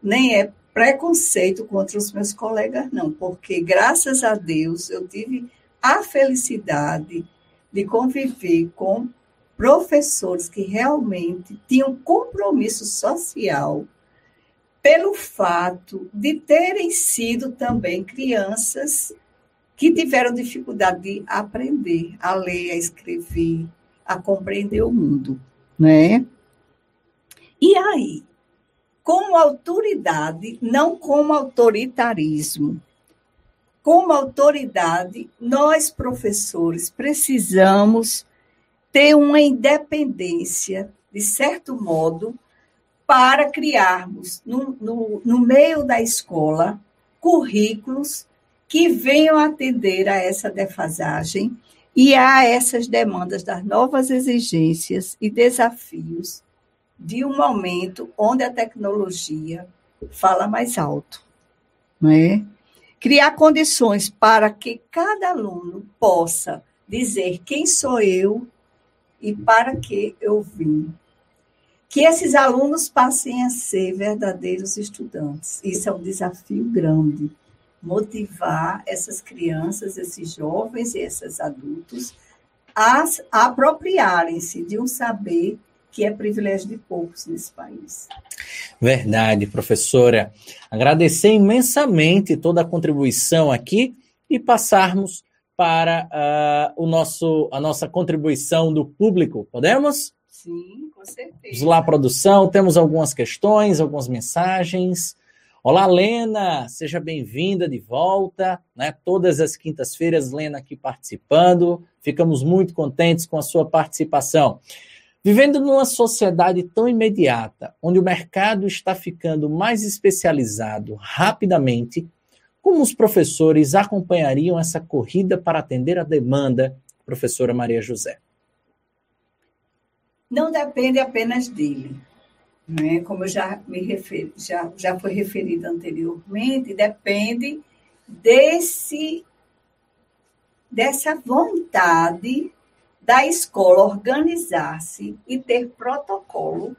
nem é preconceito contra os meus colegas, não, porque graças a Deus eu tive a felicidade de conviver com professores que realmente tinham compromisso social pelo fato de terem sido também crianças que tiveram dificuldade de aprender a ler, a escrever, a compreender o mundo né? E aí, como autoridade, não como autoritarismo. Como autoridade, nós, professores, precisamos ter uma independência, de certo modo, para criarmos, no, no, no meio da escola, currículos que venham atender a essa defasagem e há essas demandas das novas exigências e desafios de um momento onde a tecnologia fala mais alto, não é? Criar condições para que cada aluno possa dizer quem sou eu e para que eu vim. Que esses alunos passem a ser verdadeiros estudantes. Isso é um desafio grande motivar essas crianças, esses jovens e esses adultos a, apropriarem-se de um saber que é privilégio de poucos nesse país. Verdade, professora. Agradecer imensamente toda a contribuição aqui e passarmos para uh, o nosso, a nossa contribuição do público. Podemos? Sim, com certeza. Vamos lá, produção. Temos algumas questões, algumas mensagens. Olá, Lena, seja bem-vinda de volta. Né? Todas as quintas-feiras, Lena aqui participando. Ficamos muito contentes com a sua participação. Vivendo numa sociedade tão imediata, onde o mercado está ficando mais especializado rapidamente, como os professores acompanhariam essa corrida para atender a demanda, professora Maria José? Não depende apenas dele. Né? Como já me já, já foi referido anteriormente, depende desse dessa vontade da escola organizar-se e ter protocolo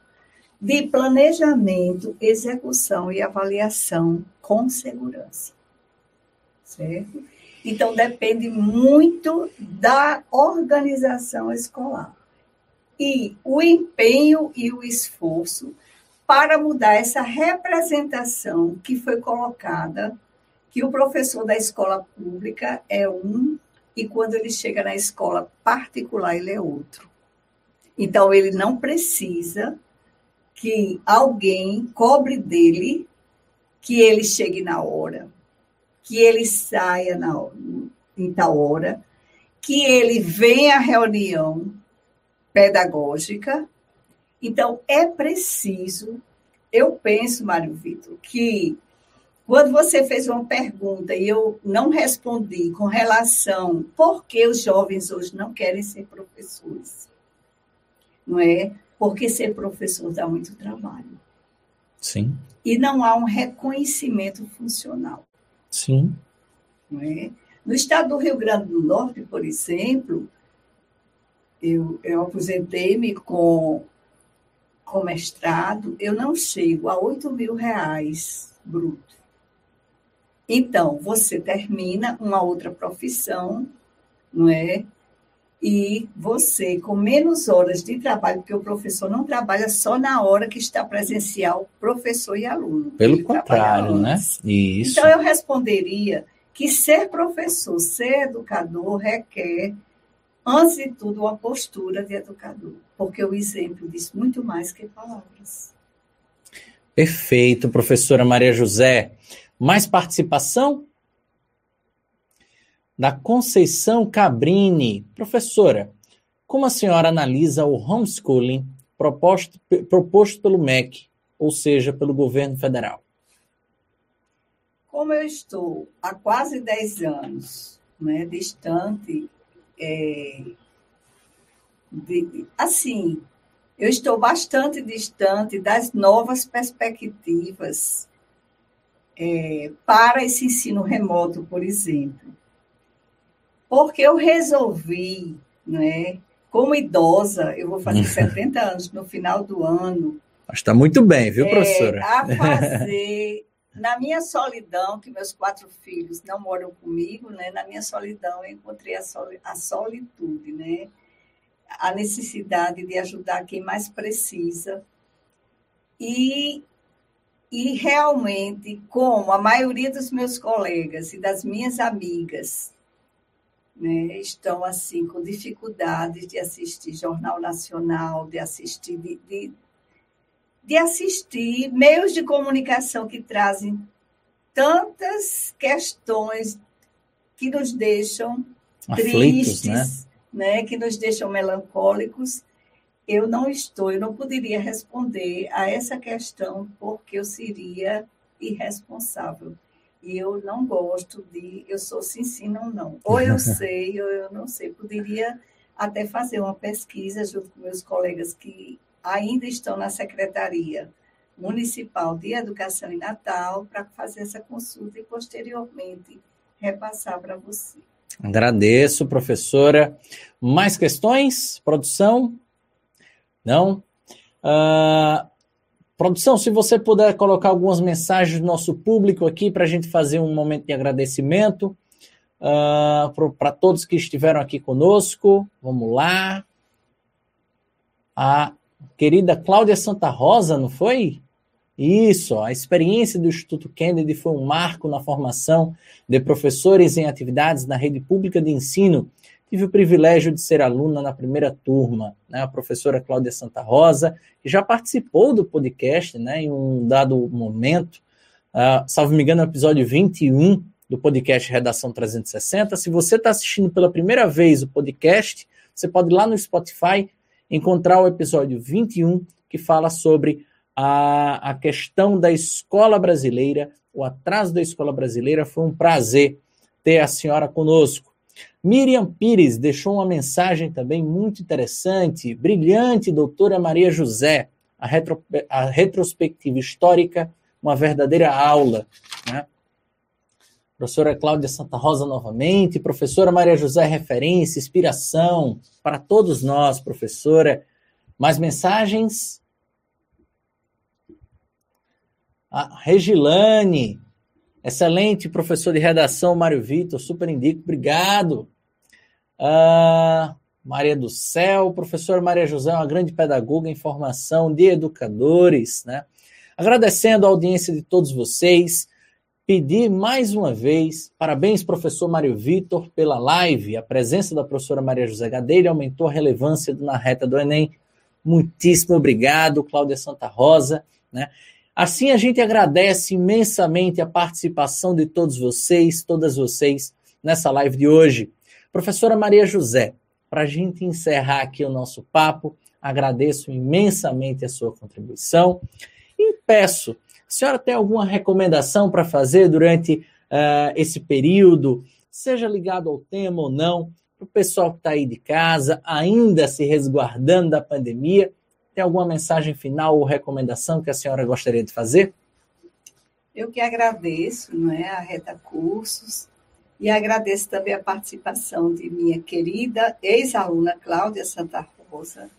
de planejamento, execução e avaliação com segurança. Certo? Então, depende muito da organização escolar. E o empenho e o esforço para mudar essa representação que foi colocada, que o professor da escola pública é um e quando ele chega na escola particular, ele é outro. Então, ele não precisa que alguém cobre dele que ele chegue na hora, que ele saia na, em tal hora, que ele venha à reunião pedagógica. Então, é preciso, eu penso, Mário Vitor, que quando você fez uma pergunta e eu não respondi com relação por que os jovens hoje não querem ser professores, não é? Porque ser professor dá muito trabalho. Sim. E não há um reconhecimento funcional. Sim. Não é? No estado do Rio Grande do Norte, por exemplo, eu, eu aposentei-me com, com mestrado, eu não chego a 8 mil reais bruto. Então, você termina uma outra profissão, não é? E você, com menos horas de trabalho, porque o professor não trabalha só na hora que está presencial, professor e aluno. Pelo contrário, né? Isso. Então, eu responderia que ser professor, ser educador, requer, antes de tudo, uma postura de educador, porque o exemplo diz muito mais que palavras. Perfeito, professora Maria José. Mais participação? Da Conceição Cabrini. Professora, como a senhora analisa o homeschooling proposto, proposto pelo MEC, ou seja, pelo governo federal? Como eu estou há quase 10 anos né, distante, é, de, assim, eu estou bastante distante das novas perspectivas é, para esse ensino remoto, por exemplo. Porque eu resolvi, né, como idosa, eu vou fazer 70 anos no final do ano. Está muito bem, viu, professora? É, a fazer, na minha solidão, que meus quatro filhos não moram comigo, né, na minha solidão eu encontrei a, soli, a solitude, né, a necessidade de ajudar quem mais precisa. E e realmente, como a maioria dos meus colegas e das minhas amigas né, estão assim com dificuldades de assistir Jornal Nacional, de assistir, de, de, de assistir meios de comunicação que trazem tantas questões que nos deixam Aflitos, tristes, né? né? que nos deixam melancólicos eu não estou, eu não poderia responder a essa questão porque eu seria irresponsável. E eu não gosto de, eu sou sim, sim, não, não. Ou eu sei, ou eu não sei. Poderia até fazer uma pesquisa junto com meus colegas que ainda estão na Secretaria Municipal de Educação em Natal para fazer essa consulta e posteriormente repassar para você. Agradeço, professora. Mais questões? Produção? Não? Uh, produção, se você puder colocar algumas mensagens do nosso público aqui para a gente fazer um momento de agradecimento uh, ah, para todos que estiveram aqui conosco. Vamos lá. A querida Cláudia Santa Rosa, não foi? Isso, a experiência do Instituto Kennedy foi um marco na formação de professores em atividades na rede pública de ensino. Tive o privilégio de ser aluna na primeira turma, né? a professora Cláudia Santa Rosa, que já participou do podcast né? em um dado momento, uh, salvo me engano, no episódio 21 do podcast Redação 360. Se você está assistindo pela primeira vez o podcast, você pode ir lá no Spotify encontrar o episódio 21, que fala sobre a, a questão da escola brasileira, o atraso da escola brasileira. Foi um prazer ter a senhora conosco. Miriam Pires deixou uma mensagem também muito interessante, brilhante, doutora Maria José, a, retro, a retrospectiva histórica, uma verdadeira aula. Né? Professora Cláudia Santa Rosa novamente, professora Maria José, referência, inspiração para todos nós, professora. Mais mensagens? A Regilane, excelente professor de redação, Mário Vitor, super indico, obrigado. Ah, Maria do Céu, professora Maria José, uma grande pedagoga em formação de educadores, né? Agradecendo a audiência de todos vocês, pedir mais uma vez, parabéns, professor Mário Vitor, pela live. A presença da professora Maria José Gadelha aumentou a relevância na reta do Enem. Muitíssimo obrigado, Cláudia Santa Rosa, né? Assim, a gente agradece imensamente a participação de todos vocês, todas vocês, nessa live de hoje. Professora Maria José, para a gente encerrar aqui o nosso papo, agradeço imensamente a sua contribuição e peço, a senhora tem alguma recomendação para fazer durante uh, esse período, seja ligado ao tema ou não, para o pessoal que está aí de casa, ainda se resguardando da pandemia, tem alguma mensagem final ou recomendação que a senhora gostaria de fazer? Eu que agradeço não é, a Reta Cursos e agradeço também a participação de minha querida ex-aluna Cláudia Santa Rosa,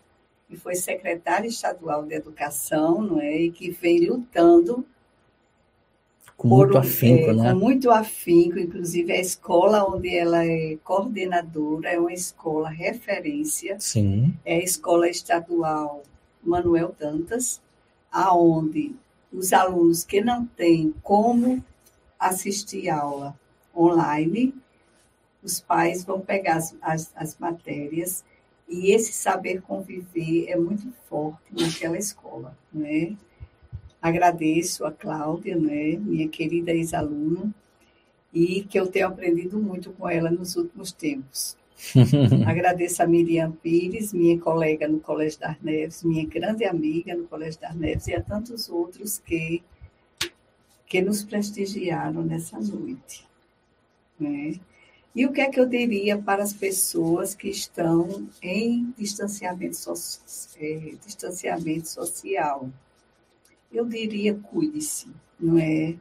que foi secretária estadual de Educação não é, e que vem lutando com muito afinco, é, né? Com muito afinco, inclusive a escola onde ela é coordenadora é uma escola referência. Sim. É a escola estadual Manuel Dantas, aonde os alunos que não têm como assistir aula online, os pais vão pegar as, as, as matérias e esse saber conviver é muito forte naquela escola, né? Agradeço a Cláudia, né, minha querida ex-aluna, e que eu tenho aprendido muito com ela nos últimos tempos. Agradeço a Miriam Pires, minha colega no Colégio das Neves, minha grande amiga no Colégio das Neves, e a tantos outros que, que nos prestigiaram nessa noite. Né? E o que é que eu diria para as pessoas que estão em distanciamento, so é, distanciamento social? Eu diria, cuide-se, não é?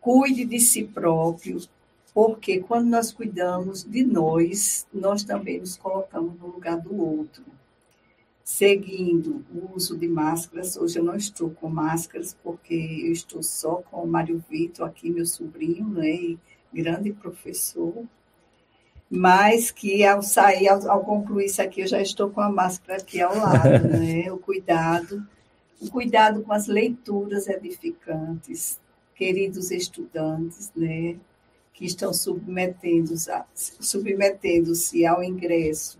Cuide de si próprio, porque quando nós cuidamos de nós, nós também nos colocamos no lugar do outro. Seguindo o uso de máscaras, hoje eu não estou com máscaras, porque eu estou só com o Mário Vitor, aqui, meu sobrinho, né, e grande professor, mas que ao sair, ao, ao, concluir isso aqui, eu já estou com a máscara aqui ao lado, né, o cuidado, o cuidado com as leituras edificantes, queridos estudantes, né, que estão submetendo-se submetendo ao ingresso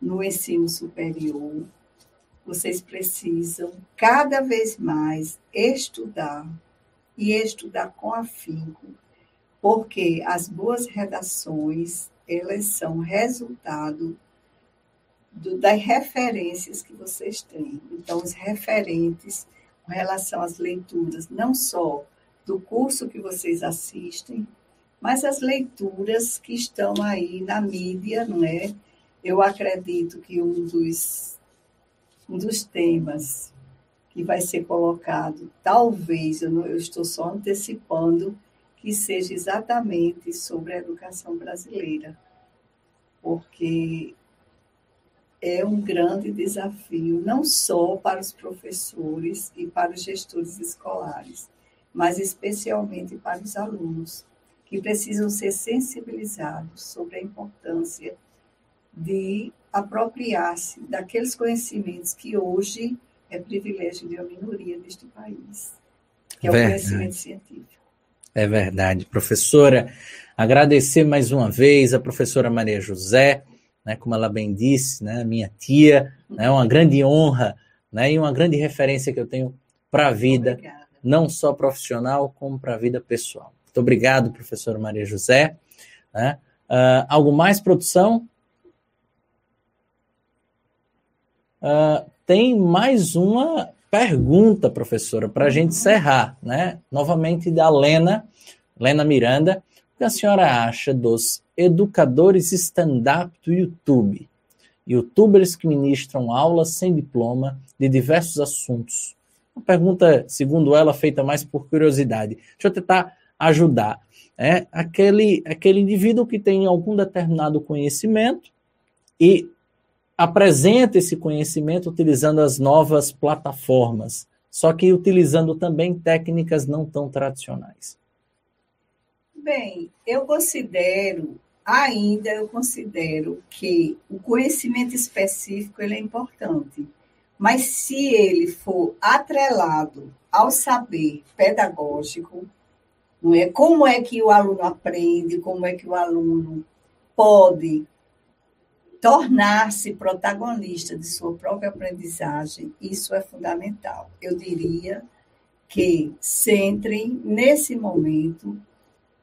no ensino superior, vocês precisam cada vez mais estudar e estudar com afinco, porque as boas redações, elas são resultado do, das referências que vocês têm. Então, os referentes com relação às leituras, não só do curso que vocês assistem, mas as leituras que estão aí na mídia, não é? Eu acredito que um dos, um dos temas que vai ser colocado, talvez, eu, não, eu estou só antecipando, que seja exatamente sobre a educação brasileira, porque é um grande desafio, não só para os professores e para os gestores escolares, mas especialmente para os alunos, que precisam ser sensibilizados sobre a importância de apropriar-se daqueles conhecimentos que hoje é privilégio de uma minoria deste país, que é verdade. o conhecimento científico. É verdade. Professora, agradecer mais uma vez a professora Maria José, né, como ela bem disse, né, minha tia, é né, uma grande honra né, e uma grande referência que eu tenho para a vida, Obrigada. não só profissional, como para a vida pessoal. Muito obrigado, professora Maria José. Né? Uh, algo mais, produção? Uh, tem mais uma pergunta, professora, para a gente encerrar, né? Novamente da Lena, Lena Miranda. O que a senhora acha dos educadores stand-up do YouTube? Youtubers que ministram aulas sem diploma de diversos assuntos. Uma pergunta, segundo ela, feita mais por curiosidade. Deixa eu tentar ajudar. É aquele, aquele indivíduo que tem algum determinado conhecimento e apresenta esse conhecimento utilizando as novas plataformas, só que utilizando também técnicas não tão tradicionais. Bem, eu considero, ainda eu considero que o conhecimento específico ele é importante, mas se ele for atrelado ao saber pedagógico, não é como é que o aluno aprende, como é que o aluno pode tornar-se protagonista de sua própria aprendizagem, isso é fundamental. Eu diria que centrem nesse momento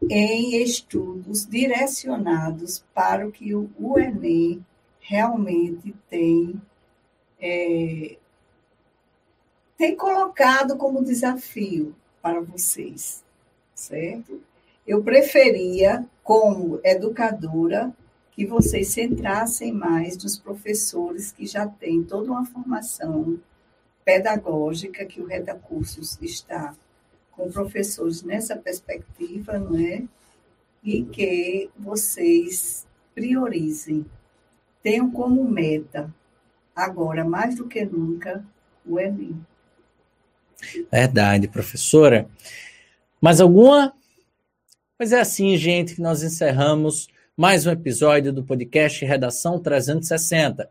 em estudos direcionados para o que o Enem realmente tem, é, tem colocado como desafio para vocês, certo? Eu preferia, como educadora, que vocês centrassem mais nos professores que já têm toda uma formação pedagógica, que o Reda Cursos está com professores nessa perspectiva, não é? E que vocês priorizem, tenham como meta, agora mais do que nunca, o Enem. Verdade, professora. Mais alguma? Pois é assim, gente, que nós encerramos mais um episódio do podcast Redação 360.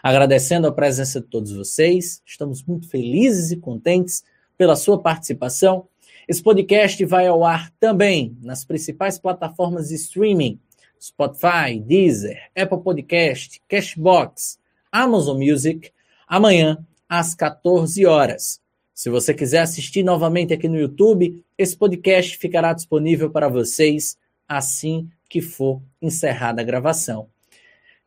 Agradecendo a presença de todos vocês, estamos muito felizes e contentes pela sua participação. Esse podcast vai ao ar também nas principais plataformas de streaming: Spotify, Deezer, Apple Podcast, Cashbox, Amazon Music, amanhã às 14 horas. Se você quiser assistir novamente aqui no YouTube, esse podcast ficará disponível para vocês assim que for encerrada a gravação.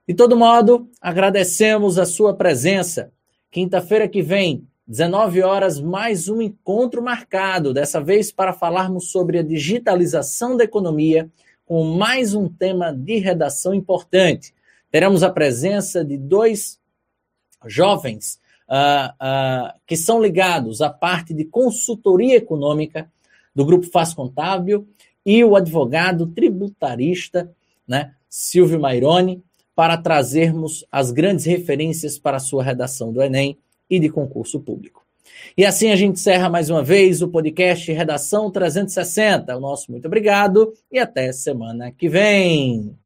De todo modo, agradecemos a sua presença. Quinta-feira que vem, 19 horas, mais um encontro marcado, dessa vez para falarmos sobre a digitalização da economia, com mais um tema de redação importante. Teremos a presença de dois jovens uh, uh, que são ligados à parte de consultoria econômica do Grupo Faz Contábil e o advogado tributarista né, Silvio Maironi, para trazermos as grandes referências para a sua redação do Enem e de concurso público. E assim a gente encerra mais uma vez o podcast Redação 360. O nosso muito obrigado e até semana que vem.